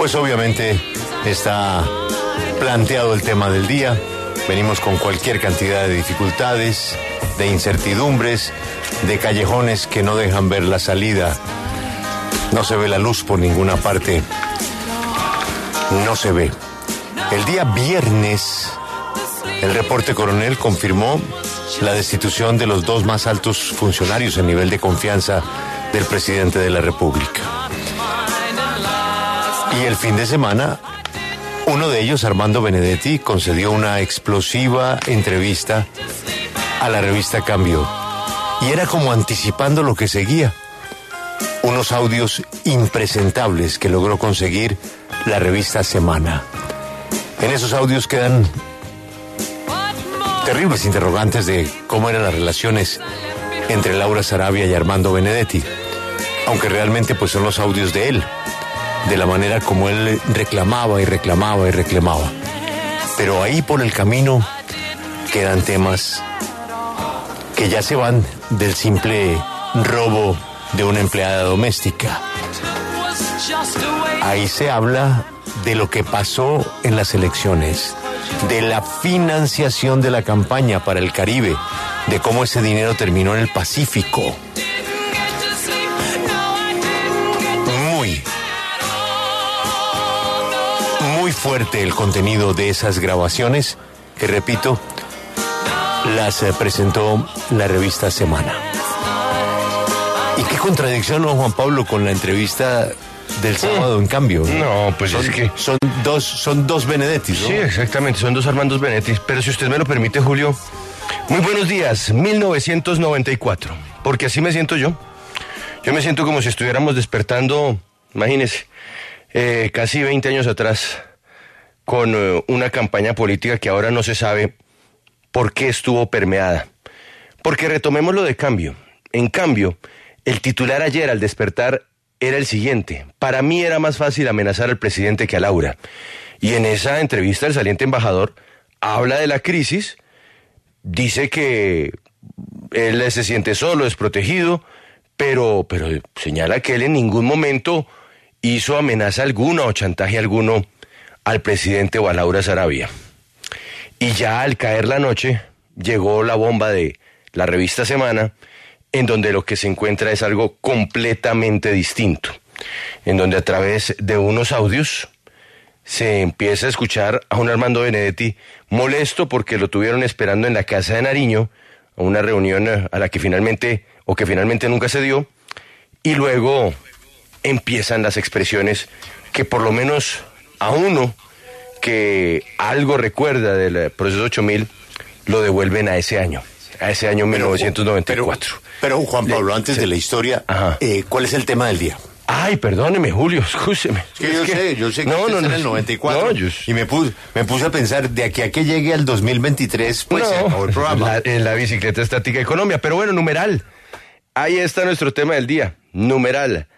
Pues obviamente está planteado el tema del día. Venimos con cualquier cantidad de dificultades, de incertidumbres, de callejones que no dejan ver la salida. No se ve la luz por ninguna parte. No se ve. El día viernes, el reporte coronel confirmó la destitución de los dos más altos funcionarios a nivel de confianza del presidente de la República. Y el fin de semana, uno de ellos, Armando Benedetti, concedió una explosiva entrevista a la revista Cambio. Y era como anticipando lo que seguía. Unos audios impresentables que logró conseguir la revista Semana. En esos audios quedan terribles interrogantes de cómo eran las relaciones entre Laura Sarabia y Armando Benedetti, aunque realmente pues son los audios de él, de la manera como él reclamaba y reclamaba y reclamaba. Pero ahí por el camino quedan temas que ya se van del simple robo de una empleada doméstica. Ahí se habla de lo que pasó en las elecciones, de la financiación de la campaña para el Caribe, de cómo ese dinero terminó en el Pacífico. Fuerte el contenido de esas grabaciones, que repito, las eh, presentó la revista Semana. ¿Y qué contradicción, ¿no, Juan Pablo, con la entrevista del sábado, en cambio? No, pues son, es que... Son dos, son dos Benedettis, ¿no? Sí, exactamente, son dos Armandos Benetti. Pero si usted me lo permite, Julio, muy buenos días, 1994, porque así me siento yo. Yo me siento como si estuviéramos despertando, imagínese, eh, casi 20 años atrás, con eh, una campaña política que ahora no se sabe por qué estuvo permeada. Porque retomemos lo de cambio. En cambio, el titular ayer al despertar era el siguiente. Para mí era más fácil amenazar al presidente que a Laura. Y en esa entrevista el saliente embajador habla de la crisis, dice que él se siente solo, desprotegido, pero, pero señala que él en ningún momento hizo amenaza alguna o chantaje alguno al presidente o a Laura Sarabia. Y ya al caer la noche llegó la bomba de la revista Semana, en donde lo que se encuentra es algo completamente distinto, en donde a través de unos audios se empieza a escuchar a un Armando Benedetti molesto porque lo tuvieron esperando en la casa de Nariño, a una reunión a la que finalmente, o que finalmente nunca se dio, y luego empiezan las expresiones que por lo menos a uno que algo recuerda del proceso 8000 lo devuelven a ese año, a ese año 1994. Pero, Juan Pablo, antes de la historia, eh, ¿cuál es el tema del día? Ay, perdóneme, Julio, escúcheme. Es que yo sé, yo sé que no, no, en el 94 y me puse, me puse a pensar de aquí a que llegue al 2023, pues se acabó el programa. en la bicicleta estática de Colombia. Pero bueno, numeral. Ahí está nuestro tema del día. Numeral.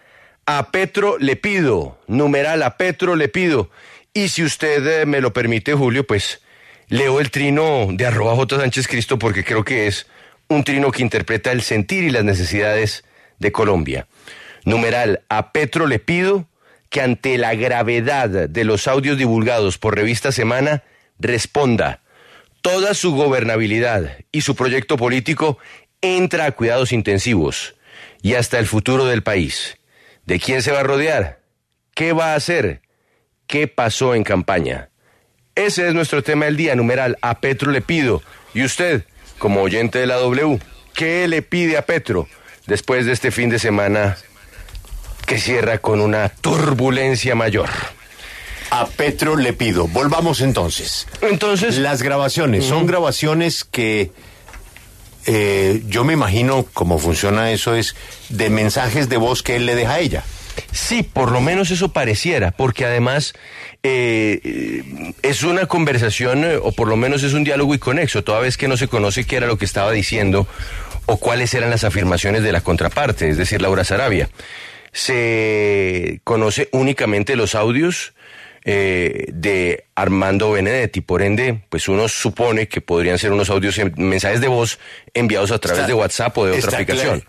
A Petro le pido. Numeral, a Petro le pido. Y si usted eh, me lo permite, Julio, pues leo el trino de arroba J. Sánchez Cristo porque creo que es un trino que interpreta el sentir y las necesidades de Colombia. Numeral, a Petro le pido que ante la gravedad de los audios divulgados por Revista Semana, responda. Toda su gobernabilidad y su proyecto político entra a cuidados intensivos y hasta el futuro del país. ¿De quién se va a rodear? ¿Qué va a hacer? ¿Qué pasó en campaña? Ese es nuestro tema del día, numeral. A Petro le pido. ¿Y usted, como oyente de la W, qué le pide a Petro después de este fin de semana que cierra con una turbulencia mayor? A Petro le pido. Volvamos entonces. Entonces. Las grabaciones. Son grabaciones que. Eh, yo me imagino cómo funciona eso es de mensajes de voz que él le deja a ella. Sí, por lo menos eso pareciera, porque además eh, es una conversación, eh, o por lo menos es un diálogo inconexo, toda vez que no se conoce qué era lo que estaba diciendo o cuáles eran las afirmaciones de la contraparte, es decir, Laura Sarabia. Se conoce únicamente los audios eh, de Armando Benedetti, por ende, pues uno supone que podrían ser unos audios, mensajes de voz enviados a través Está- de WhatsApp o de otra aplicación.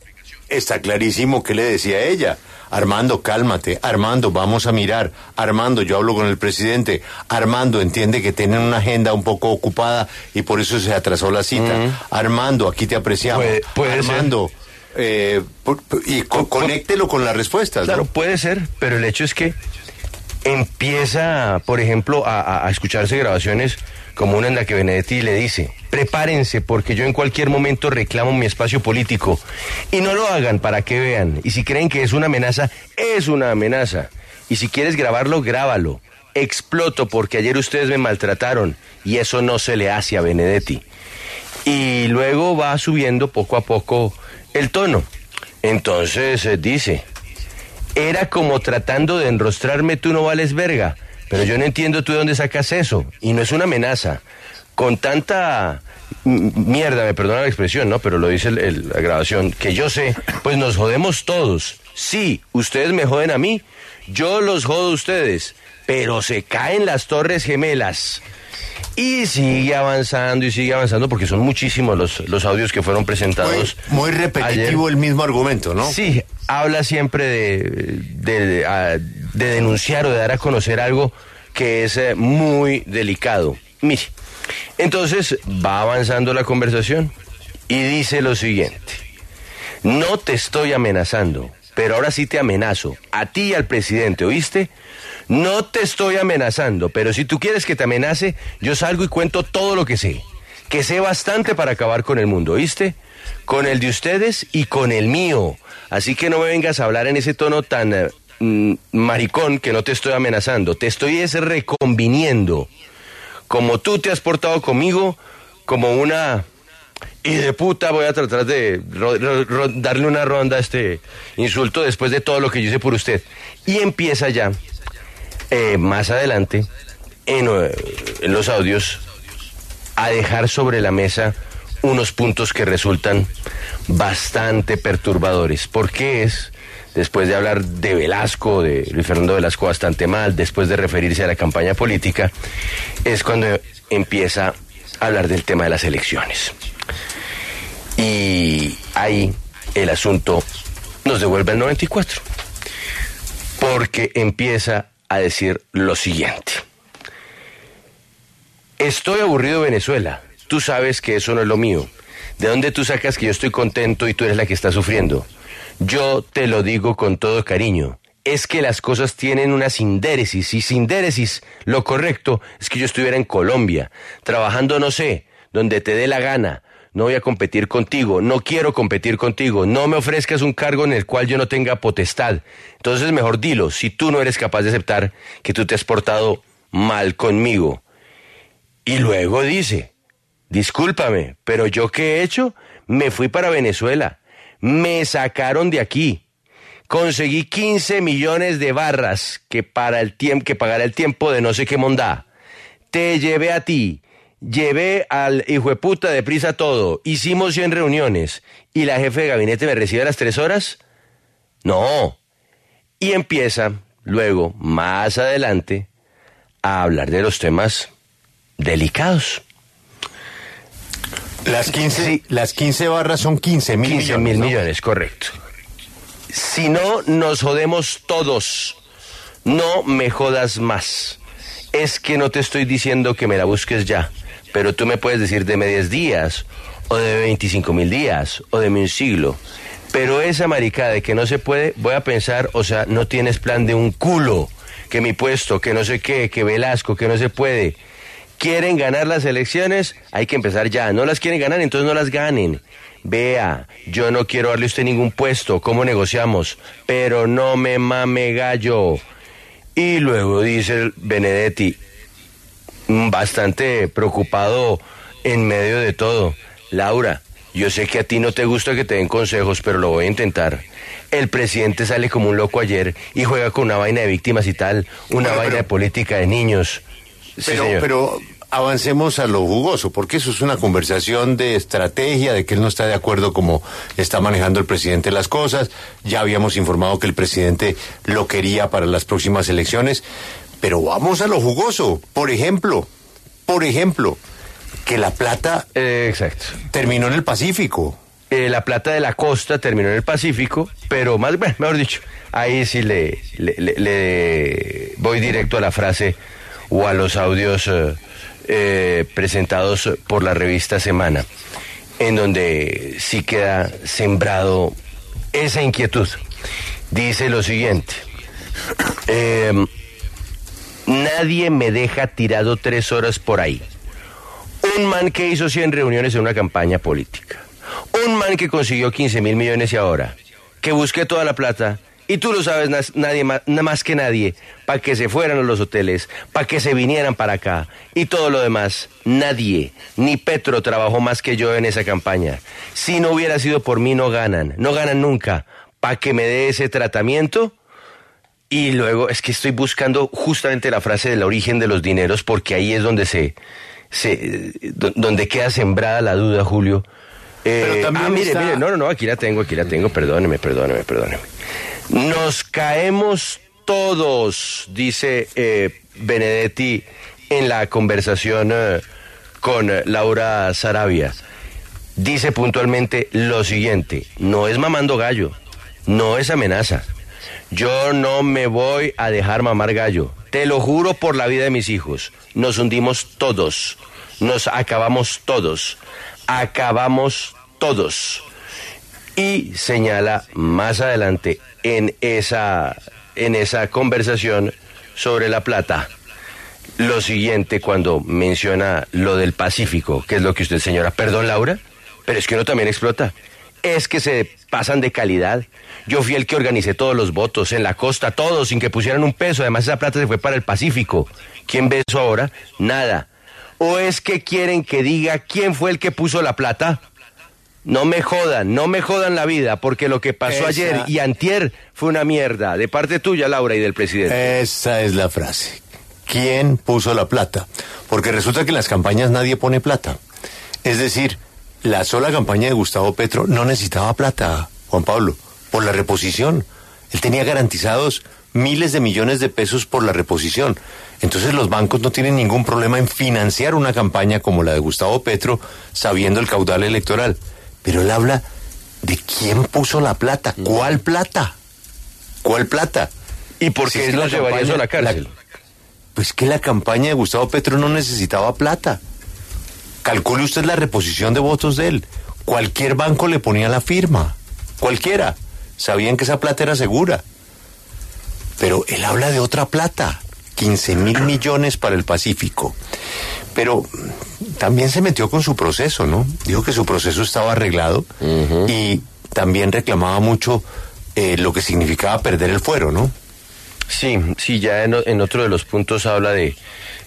está clarísimo que le decía ella. Armando, cálmate. Armando, vamos a mirar. Armando, yo hablo con el presidente. Armando, entiende que tienen una agenda un poco ocupada y por eso se atrasó la cita. Armando, aquí te apreciamos. Armando. Eh, y conéctelo con las respuestas. Claro, puede ser, pero el hecho es que empieza, por ejemplo, a, escucharse grabaciones como una en la que Benedetti le dice, prepárense porque yo en cualquier momento reclamo mi espacio político. Y no lo hagan para que vean. Y si creen que es una amenaza, es una amenaza. Y si quieres grabarlo, grábalo. Exploto porque ayer ustedes me maltrataron y eso no se le hace a Benedetti. Y luego va subiendo poco a poco el tono. Entonces eh, dice, era como tratando de enrostrarme tú no vales verga. Pero yo no entiendo tú de dónde sacas eso. Y no es una amenaza. Con tanta mierda, me perdona la expresión, ¿no? Pero lo dice la grabación, que yo sé, pues nos jodemos todos. Sí, ustedes me joden a mí, yo los jodo a ustedes, pero se caen las torres gemelas. Y sigue avanzando y sigue avanzando porque son muchísimos los, los audios que fueron presentados. Muy, repetitivo el mismo argumento, ¿no? Sí, habla siempre de, de, denunciar o de dar a conocer algo que es eh, muy delicado. Mire, entonces va avanzando la conversación y dice lo siguiente. No te estoy amenazando, pero ahora sí te amenazo. A ti y al presidente, ¿oíste? No te estoy amenazando, pero si tú quieres que te amenace, yo salgo y cuento todo lo que sé. Que sé bastante para acabar con el mundo, ¿oíste? Con el de ustedes y con el mío. Así que no me vengas a hablar en ese tono tan eh, mm, maricón que no te estoy amenazando. Te estoy es reconviniendo. Como tú te has portado conmigo, como una y de puta voy a tratar de darle una ronda a este insulto después de todo lo que yo hice por usted. Y empieza ya eh, más adelante en, eh, en los audios a dejar sobre la mesa unos puntos que resultan bastante perturbadores. porque es? Después de hablar de Velasco, de Luis Fernando Velasco bastante mal, después de referirse a la campaña política, es cuando empieza a hablar del tema de las elecciones. Y ahí el asunto nos devuelve al 94, porque empieza a decir lo siguiente. Estoy aburrido Venezuela. Tú sabes que eso no es lo mío. ¿De dónde tú sacas que yo estoy contento y tú eres la que está sufriendo? Yo te lo digo con todo cariño. Es que las cosas tienen una sindéresis y sindéresis, lo correcto es que yo estuviera en Colombia, trabajando, no sé, donde te dé la gana, no voy a competir contigo, no quiero competir contigo, no me ofrezcas un cargo en el cual yo no tenga potestad. Entonces mejor dilo, si tú no eres capaz de aceptar que tú te has portado mal conmigo. Y luego dice, discúlpame, pero yo qué he hecho? Me fui para Venezuela, me sacaron de aquí, conseguí 15 millones de barras que, para el que pagará el tiempo de no sé qué mondá. Te llevé a ti, Llevé al hijo de puta de prisa todo, hicimos 100 reuniones y la jefe de gabinete me recibe a las tres horas. No. Y empieza luego, más adelante, a hablar de los temas delicados. Las 15, las 15 barras son 15 mil 15 mil millones, correcto. Si no, nos jodemos todos. No me jodas más. Es que no te estoy diciendo que me la busques ya pero tú me puedes decir de 10 días, o de 25 mil días, o de un siglo. Pero esa maricada de que no se puede, voy a pensar, o sea, no tienes plan de un culo, que mi puesto, que no sé qué, que Velasco, que no se puede. Quieren ganar las elecciones, hay que empezar ya. No las quieren ganar, entonces no las ganen. Vea, yo no quiero darle a usted ningún puesto, ¿cómo negociamos? Pero no me mame gallo. Y luego dice Benedetti, bastante preocupado en medio de todo. Laura, yo sé que a ti no te gusta que te den consejos, pero lo voy a intentar. El presidente sale como un loco ayer y juega con una vaina de víctimas y tal, una vaina de política de niños. pero, pero avancemos a lo jugoso, porque eso es una conversación de estrategia, de que él no está de acuerdo como está manejando el presidente las cosas. Ya habíamos informado que el presidente lo quería para las próximas elecciones. Pero vamos a lo jugoso. Por ejemplo, por ejemplo, que la plata exacto. terminó en el Pacífico. eh, la plata de la costa terminó en el Pacífico, pero más, bueno, mejor dicho, ahí sí le, le, le- le voy directo a la frase o a los audios eh, eh, presentados por la revista Semana, en donde sí queda sembrado esa inquietud. Dice lo siguiente. em, nadie me deja tirado tres horas por ahí. Un man que hizo 100 reuniones en una campaña política. Un man que consiguió 15 mil millones y ahora. Que busqué toda la plata. Y tú lo sabes nadie más, nada más que nadie. Para que se fueran a los hoteles. Para que se vinieran para acá. Y todo lo demás. Nadie. Ni Petro trabajó más que yo en esa campaña. Si no hubiera sido por mí no ganan. No ganan nunca. Para que me dé ese tratamiento. Y luego es que estoy buscando justamente la frase del origen de los dineros porque ahí es donde se, se eh, do- donde queda sembrada la duda, Julio. Eh, Pero también ah, mire, está- mire, no, no, no, aquí la tengo, aquí la tengo, perdóneme, perdóneme, perdóneme. Nos caemos todos, dice eh, Benedetti en la conversación eh, con Laura Sarabia. Dice puntualmente lo siguiente, no es mamando gallo, no es amenaza. Yo no me voy a dejar mamar gallo. Te lo juro por la vida de mis hijos. Nos hundimos todos. Nos acabamos todos. Acabamos todos. Y señala más adelante en esa, en esa conversación sobre la plata lo siguiente cuando menciona lo del Pacífico, que es lo que usted, señora, perdón, Laura, pero es que uno también explota. Es que se pasan de calidad. Yo fui el que organicé todos los votos en la costa, todos, sin que pusieran un peso. Además, esa plata se fue para el Pacífico. ¿Quién ve eso ahora? Nada. ¿O es que quieren que diga quién fue el que puso la plata? No me jodan, no me jodan la vida, porque lo que pasó Esa- ayer y antier fue una mierda, de parte tuya, Laura, y del presidente. Esa es la frase. ¿Quién puso la plata? Porque resulta que en las campañas nadie pone plata. Es decir, la sola campaña de Gustavo Petro no necesitaba plata, Juan Pablo, por la reposición. Él tenía garantizados miles de millones de pesos por la reposición. Entonces los bancos no tienen ningún problema en financiar una campaña como la de Gustavo Petro sabiendo el caudal electoral. Pero él habla de quién puso la plata, cuál plata, cuál plata. ¿Y por Si qué es que no la llevaría eso a la cárcel? Pues que la campaña de Gustavo Petro no necesitaba plata. Calcule usted la reposición de votos de él. Cualquier banco le ponía la firma. Cualquiera. Sabían que esa plata era segura. Pero él habla de otra plata. 15 mil millones para el Pacífico. Pero también se metió con su proceso, ¿no? Dijo que su proceso estaba arreglado y también reclamaba mucho eh, lo que significaba perder el fuero, ¿no? Sí, sí, ya en, otro de los puntos habla de,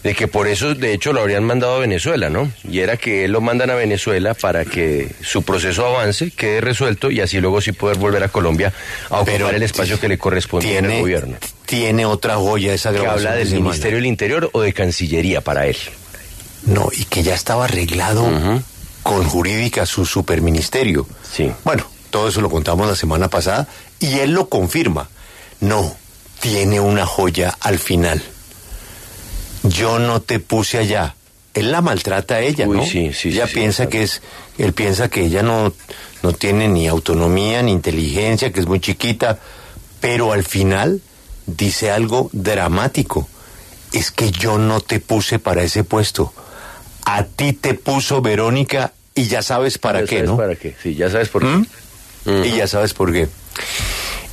de que por eso, de hecho, lo habrían mandado a Venezuela, ¿no? Y era que él lo mandan a Venezuela para que su proceso avance, quede resuelto y así luego sí poder volver a Colombia a ocupar Pero el espacio que le corresponde el gobierno. Tiene otra joya esa Que grabación. habla de del. Ministerio del Interior o de Cancillería para él. No, y que ya estaba arreglado con jurídica su superministerio. Sí. Bueno, todo eso lo contamos la semana pasada y él lo confirma. No, tiene una joya al final. Yo no te puse allá. Él la maltrata a ella, Uy, ¿no? sí, sí, ella sí, sí, piensa claro. que es, él piensa que ella no, no tiene ni autonomía ni inteligencia, que es muy chiquita, pero al final dice algo dramático. Es que yo no te puse para ese puesto. A ti te puso Verónica y ya sabes para Ya qué, sabes ¿no? ¿Para qué? Sí, ya sabes por qué. ¿Mm? Ujú. Y ya sabes por qué.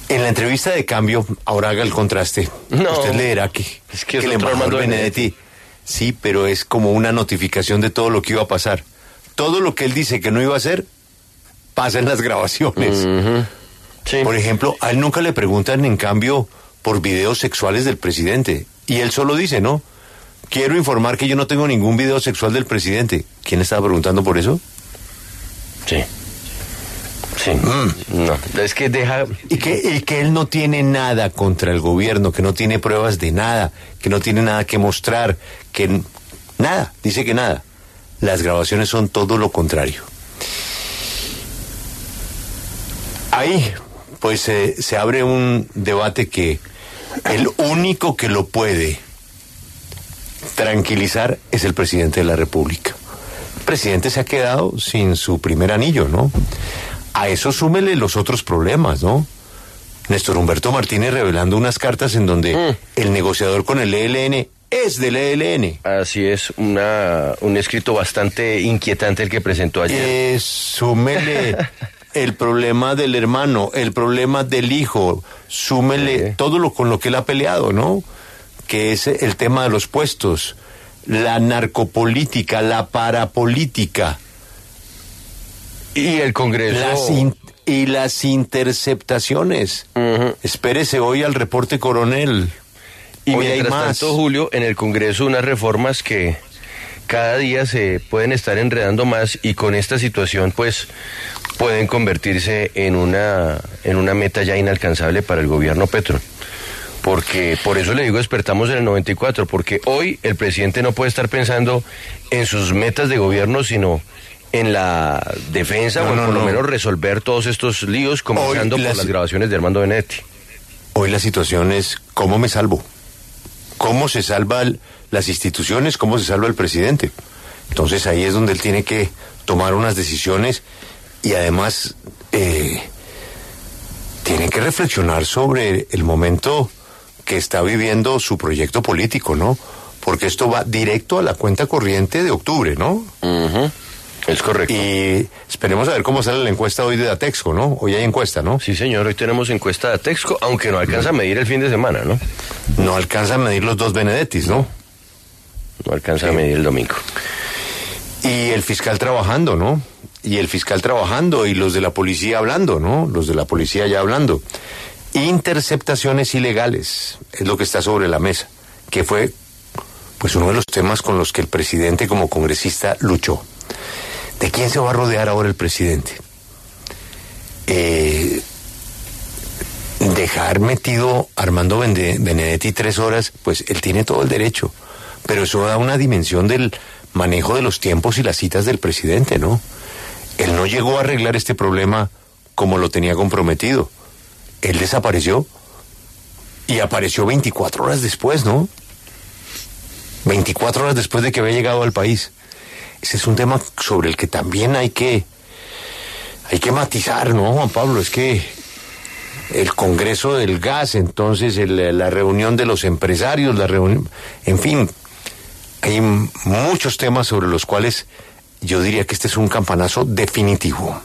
En la entrevista de cambio, ahora haga el contraste. No. Usted leerá que, Es que es el embajador Benedetti. Sí, pero es como una notificación de todo lo que iba a pasar. Todo lo que él dice que no iba a hacer, pasa en las grabaciones. Sí. Por ejemplo, a él nunca le preguntan, en cambio, por videos sexuales del presidente. Y él solo dice, ¿no? Quiero informar que yo no tengo ningún video sexual del presidente. ¿Quién estaba preguntando por eso? Sí. Sí. Mm. No, es que deja... Y que, y que él no tiene nada contra el gobierno, que no tiene pruebas de nada, que no tiene nada que mostrar, que nada, dice que nada. Las grabaciones son todo lo contrario. Ahí, pues eh, se abre un debate que el único que lo puede tranquilizar es el presidente de la República. El presidente se ha quedado sin su primer anillo, ¿no? A eso súmele los otros problemas, ¿no? Néstor Humberto Martínez revelando unas cartas en donde Mm. el negociador con el ELN es del ELN. Así es, una, un escrito bastante inquietante el que presentó ayer. Eh, súmele el problema del hermano, el problema del hijo, súmele Sí. todo lo con lo que él ha peleado, ¿no? Que es el tema de los puestos, la narcopolítica, la parapolítica, y el Congreso... las in- y las interceptaciones. Espérese hoy al reporte coronel. Y Hoy hay mientras más. tanto, Julio, en el Congreso unas reformas que cada día se pueden estar enredando más y con esta situación pues pueden convertirse en una, en una meta ya inalcanzable para el gobierno Petro. Porque por eso le digo despertamos en el 94, porque hoy el presidente no puede estar pensando en sus metas de gobierno, sino en la defensa No, o no, por lo no. menos resolver todos estos líos, comenzando por las- las grabaciones de Armando Benetti. Hoy la situación es cómo me salvo. ¿Cómo se salvan las instituciones? ¿Cómo se salva el presidente? Entonces ahí es donde él tiene que tomar unas decisiones y además eh, tiene que reflexionar sobre el momento que está viviendo su proyecto político, ¿no? Porque esto va directo a la cuenta corriente de octubre, ¿no? Es correcto. Y esperemos a ver cómo sale la encuesta hoy de Datexco, ¿no? Hoy hay encuesta, ¿no? Sí, señor, hoy tenemos encuesta de Texco, aunque no alcanza a medir el fin de semana, ¿no? No alcanza a medir los dos Benedettis, ¿no? No alcanza a medir el domingo. Y el fiscal trabajando, ¿no? Y el fiscal trabajando y los de la policía hablando, ¿no? Los de la policía ya hablando. Interceptaciones ilegales es lo que está sobre la mesa, que fue pues uno de los temas con los que el presidente como congresista luchó. ¿De quién se va a rodear ahora el presidente? Eh, dejar metido Armando Benedetti tres horas, pues él tiene todo el derecho. Pero eso da una dimensión del manejo de los tiempos y las citas del presidente, ¿no? Él no llegó a arreglar este problema como lo tenía comprometido. Él desapareció y apareció 24 horas después, ¿no? 24 horas después de que había llegado al país. Ese es un tema sobre el que también hay que hay que matizar, ¿no, Juan Pablo? Es que el Congreso del Gas, entonces la reunión de los empresarios, la reunión, en fin, hay muchos temas sobre los cuales yo diría que este es un campanazo definitivo.